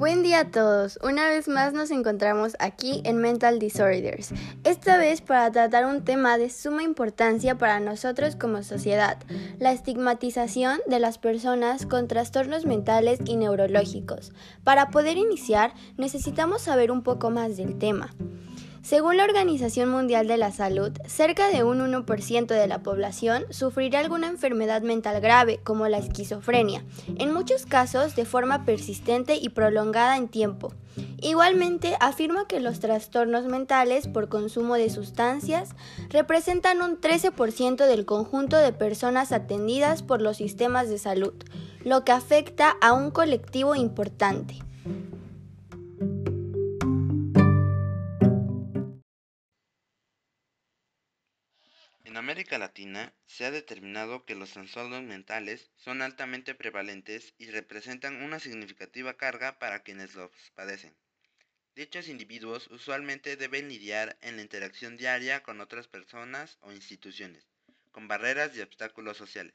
Buen día a todos. Una vez más nos encontramos aquí en Mental Disorders. Esta vez para tratar un tema de suma importancia para nosotros como sociedad, la estigmatización de las personas con trastornos mentales y neurológicos. Para poder iniciar, necesitamos saber un poco más del tema. Según la Organización Mundial de la Salud, cerca de un 1% de la población sufrirá alguna enfermedad mental grave, como la esquizofrenia, en muchos casos de forma persistente y prolongada en tiempo. Igualmente, afirma que los trastornos mentales por consumo de sustancias representan un 13% del conjunto de personas atendidas por los sistemas de salud, lo que afecta a un colectivo importante. América Latina se ha determinado que los trastornos mentales son altamente prevalentes y representan una significativa carga para quienes los padecen. Dichos individuos usualmente deben lidiar en la interacción diaria con otras personas o instituciones, con barreras y obstáculos sociales.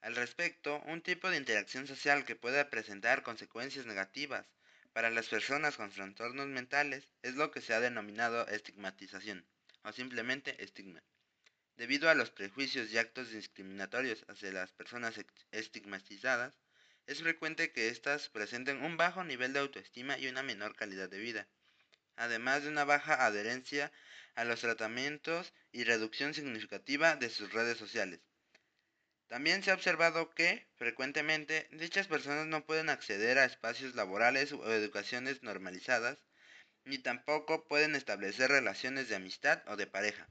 Al respecto, un tipo de interacción social que puede presentar consecuencias negativas para las personas con trastornos mentales es lo que se ha denominado estigmatización o simplemente estigma. Debido a los prejuicios y actos discriminatorios hacia las personas estigmatizadas, es frecuente que éstas presenten un bajo nivel de autoestima y una menor calidad de vida, además de una baja adherencia a los tratamientos y reducción significativa de sus redes sociales. También se ha observado que, frecuentemente, dichas personas no pueden acceder a espacios laborales o educaciones normalizadas, ni tampoco pueden establecer relaciones de amistad o de pareja.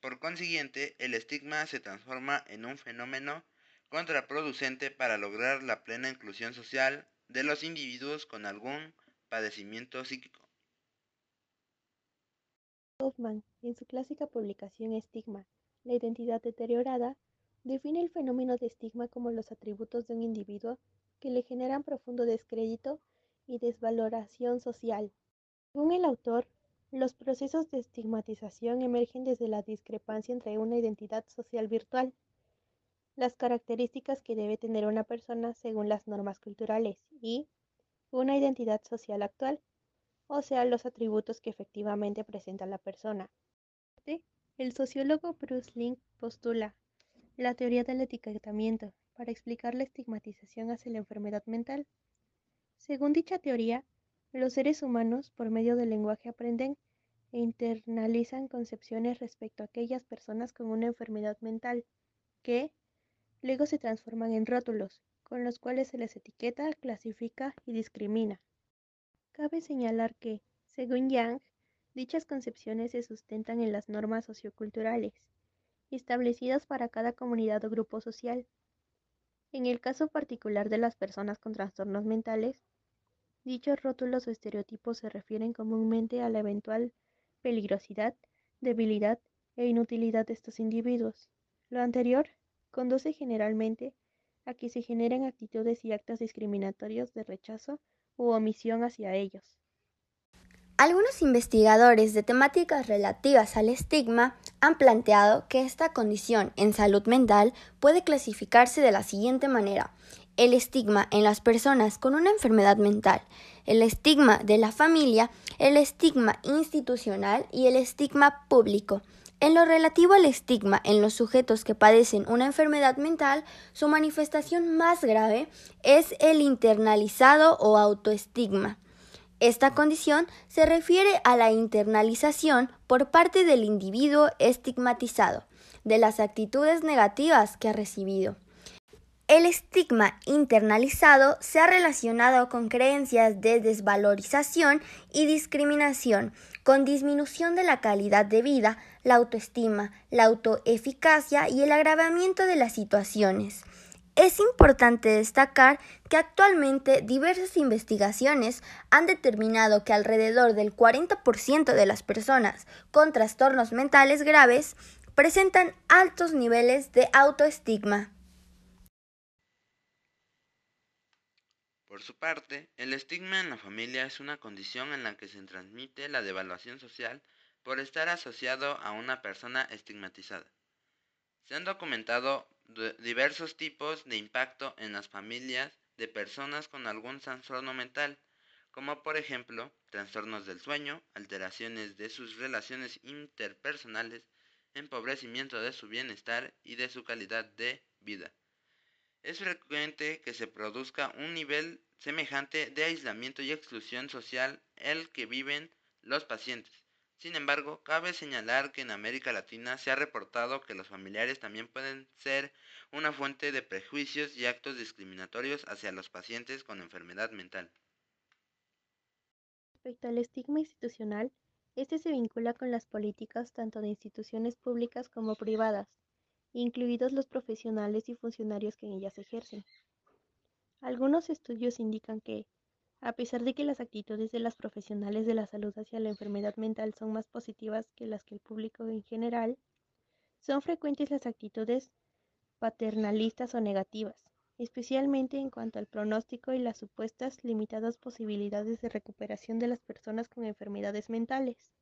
Por consiguiente, el estigma se transforma en un fenómeno contraproducente para lograr la plena inclusión social de los individuos con algún padecimiento psíquico. Hoffman, en su clásica publicación Estigma, la identidad deteriorada, define el fenómeno de estigma como los atributos de un individuo que le generan profundo descrédito y desvaloración social. Según el autor, los procesos de estigmatización emergen desde la discrepancia entre una identidad social virtual, las características que debe tener una persona según las normas culturales y una identidad social actual, o sea, los atributos que efectivamente presenta la persona. El sociólogo Bruce Link postula la teoría del etiquetamiento para explicar la estigmatización hacia la enfermedad mental. Según dicha teoría, los seres humanos, por medio del lenguaje, aprenden e internalizan concepciones respecto a aquellas personas con una enfermedad mental, que luego se transforman en rótulos, con los cuales se les etiqueta, clasifica y discrimina. Cabe señalar que, según Yang, dichas concepciones se sustentan en las normas socioculturales, establecidas para cada comunidad o grupo social. En el caso particular de las personas con trastornos mentales, Dichos rótulos o estereotipos se refieren comúnmente a la eventual peligrosidad, debilidad e inutilidad de estos individuos. Lo anterior conduce generalmente a que se generen actitudes y actos discriminatorios de rechazo u omisión hacia ellos. Algunos investigadores de temáticas relativas al estigma han planteado que esta condición en salud mental puede clasificarse de la siguiente manera el estigma en las personas con una enfermedad mental, el estigma de la familia, el estigma institucional y el estigma público. En lo relativo al estigma en los sujetos que padecen una enfermedad mental, su manifestación más grave es el internalizado o autoestigma. Esta condición se refiere a la internalización por parte del individuo estigmatizado de las actitudes negativas que ha recibido. El estigma internalizado se ha relacionado con creencias de desvalorización y discriminación, con disminución de la calidad de vida, la autoestima, la autoeficacia y el agravamiento de las situaciones. Es importante destacar que actualmente diversas investigaciones han determinado que alrededor del 40% de las personas con trastornos mentales graves presentan altos niveles de autoestigma. Por su parte, el estigma en la familia es una condición en la que se transmite la devaluación social por estar asociado a una persona estigmatizada. Se han documentado diversos tipos de impacto en las familias de personas con algún trastorno mental, como por ejemplo trastornos del sueño, alteraciones de sus relaciones interpersonales, empobrecimiento de su bienestar y de su calidad de vida. Es frecuente que se produzca un nivel semejante de aislamiento y exclusión social el que viven los pacientes. Sin embargo, cabe señalar que en América Latina se ha reportado que los familiares también pueden ser una fuente de prejuicios y actos discriminatorios hacia los pacientes con enfermedad mental. Respecto al estigma institucional, este se vincula con las políticas tanto de instituciones públicas como privadas, incluidos los profesionales y funcionarios que en ellas ejercen. Algunos estudios indican que, a pesar de que las actitudes de las profesionales de la salud hacia la enfermedad mental son más positivas que las que el público en general, son frecuentes las actitudes paternalistas o negativas, especialmente en cuanto al pronóstico y las supuestas limitadas posibilidades de recuperación de las personas con enfermedades mentales.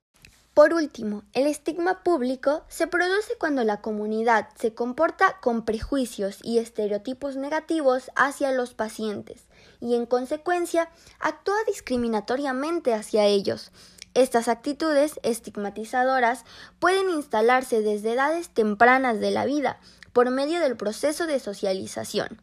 Por último, el estigma público se produce cuando la comunidad se comporta con prejuicios y estereotipos negativos hacia los pacientes y en consecuencia actúa discriminatoriamente hacia ellos. Estas actitudes estigmatizadoras pueden instalarse desde edades tempranas de la vida por medio del proceso de socialización.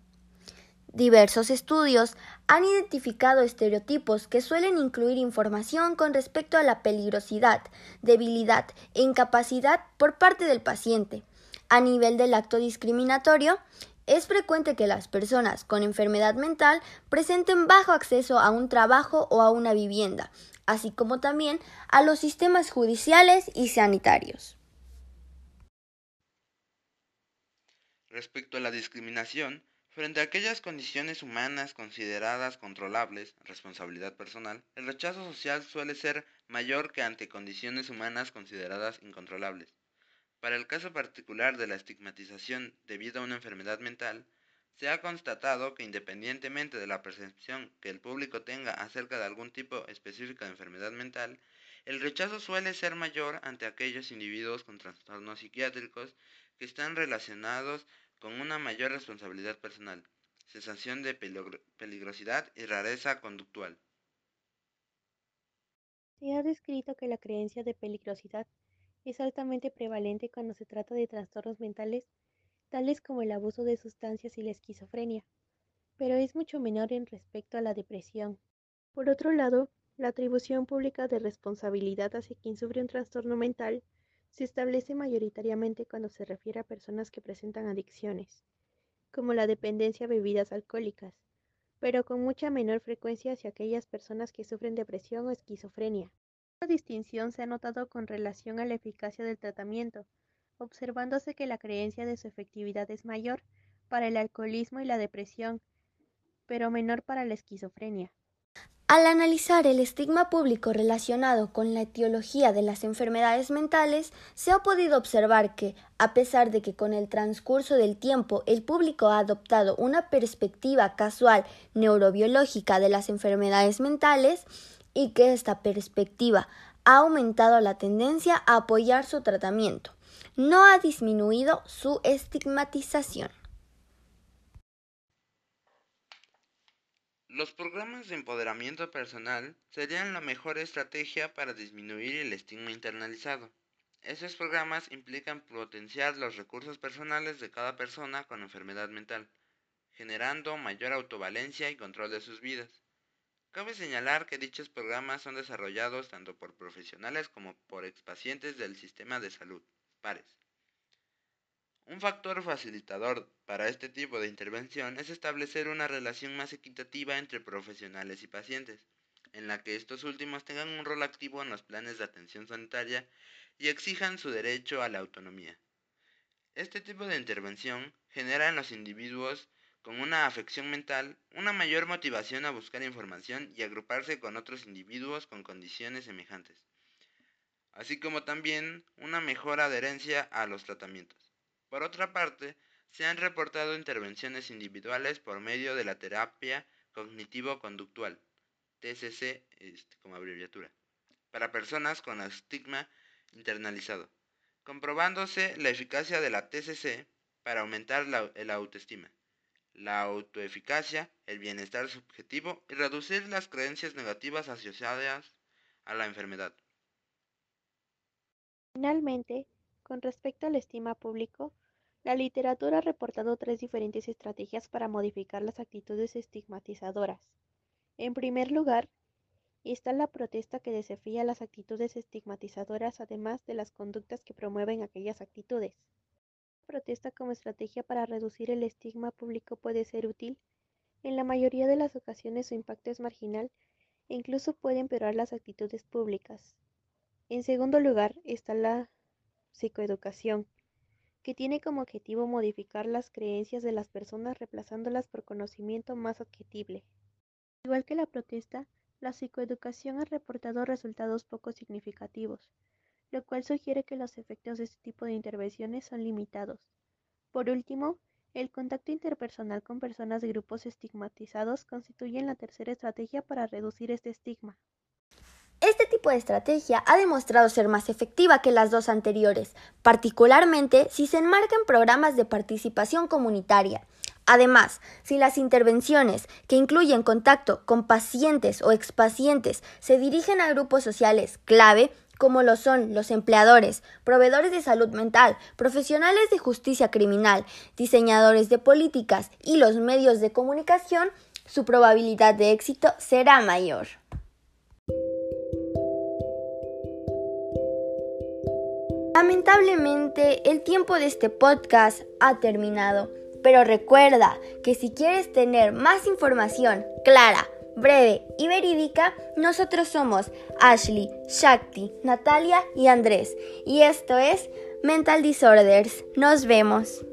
Diversos estudios han identificado estereotipos que suelen incluir información con respecto a la peligrosidad, debilidad e incapacidad por parte del paciente. A nivel del acto discriminatorio, es frecuente que las personas con enfermedad mental presenten bajo acceso a un trabajo o a una vivienda, así como también a los sistemas judiciales y sanitarios. Respecto a la discriminación, Frente a aquellas condiciones humanas consideradas controlables, responsabilidad personal, el rechazo social suele ser mayor que ante condiciones humanas consideradas incontrolables. Para el caso particular de la estigmatización debido a una enfermedad mental, se ha constatado que independientemente de la percepción que el público tenga acerca de algún tipo específico de enfermedad mental, el rechazo suele ser mayor ante aquellos individuos con trastornos psiquiátricos que están relacionados con una mayor responsabilidad personal, sensación de peligrosidad y rareza conductual. Se ha descrito que la creencia de peligrosidad es altamente prevalente cuando se trata de trastornos mentales tales como el abuso de sustancias y la esquizofrenia, pero es mucho menor en respecto a la depresión. Por otro lado, la atribución pública de responsabilidad hacia quien sufre un trastorno mental se establece mayoritariamente cuando se refiere a personas que presentan adicciones, como la dependencia a bebidas alcohólicas, pero con mucha menor frecuencia hacia aquellas personas que sufren depresión o esquizofrenia. Esta distinción se ha notado con relación a la eficacia del tratamiento, observándose que la creencia de su efectividad es mayor para el alcoholismo y la depresión, pero menor para la esquizofrenia. Al analizar el estigma público relacionado con la etiología de las enfermedades mentales, se ha podido observar que, a pesar de que con el transcurso del tiempo el público ha adoptado una perspectiva casual neurobiológica de las enfermedades mentales, y que esta perspectiva ha aumentado la tendencia a apoyar su tratamiento, no ha disminuido su estigmatización. Los programas de empoderamiento personal serían la mejor estrategia para disminuir el estigma internalizado. Esos programas implican potenciar los recursos personales de cada persona con enfermedad mental, generando mayor autovalencia y control de sus vidas. Cabe señalar que dichos programas son desarrollados tanto por profesionales como por expacientes del sistema de salud, pares. Un factor facilitador para este tipo de intervención es establecer una relación más equitativa entre profesionales y pacientes, en la que estos últimos tengan un rol activo en los planes de atención sanitaria y exijan su derecho a la autonomía. Este tipo de intervención genera en los individuos con una afección mental una mayor motivación a buscar información y agruparse con otros individuos con condiciones semejantes, así como también una mejor adherencia a los tratamientos. Por otra parte, se han reportado intervenciones individuales por medio de la terapia cognitivo-conductual, TCC este, como abreviatura, para personas con estigma internalizado, comprobándose la eficacia de la TCC para aumentar la, autoestima. la autoeficacia, el bienestar subjetivo y reducir las creencias negativas asociadas a la enfermedad. Finalmente, con respecto al estima público, la literatura ha reportado tres diferentes estrategias para modificar las actitudes estigmatizadoras. En primer lugar, está la protesta que desafía las actitudes estigmatizadoras además de las conductas que promueven aquellas actitudes. La protesta como estrategia para reducir el estigma público puede ser útil. En la mayoría de las ocasiones su impacto es marginal e incluso puede empeorar las actitudes públicas. En segundo lugar está la psicoeducación, que tiene como objetivo modificar las creencias de las personas reemplazándolas por conocimiento más adquisible. Igual que la protesta, la psicoeducación ha reportado resultados poco significativos, lo cual sugiere que los efectos de este tipo de intervenciones son limitados. Por último, el contacto interpersonal con personas de grupos estigmatizados constituye la tercera estrategia para reducir este estigma. Este tipo de estrategia ha demostrado ser más efectiva que las dos anteriores, particularmente si se enmarca en programas de participación comunitaria. Además, si las intervenciones que incluyen contacto con pacientes o expacientes se dirigen a grupos sociales clave, como lo son los empleadores, proveedores de salud mental, profesionales de justicia criminal, diseñadores de políticas y los medios de comunicación, su probabilidad de éxito será mayor. Lamentablemente, el tiempo de este podcast ha terminado, pero recuerda que si quieres tener más información clara, breve y verídica, nosotros somos Ashley, Shakti, Natalia y Andrés, y esto es Mental Disorders. Nos vemos.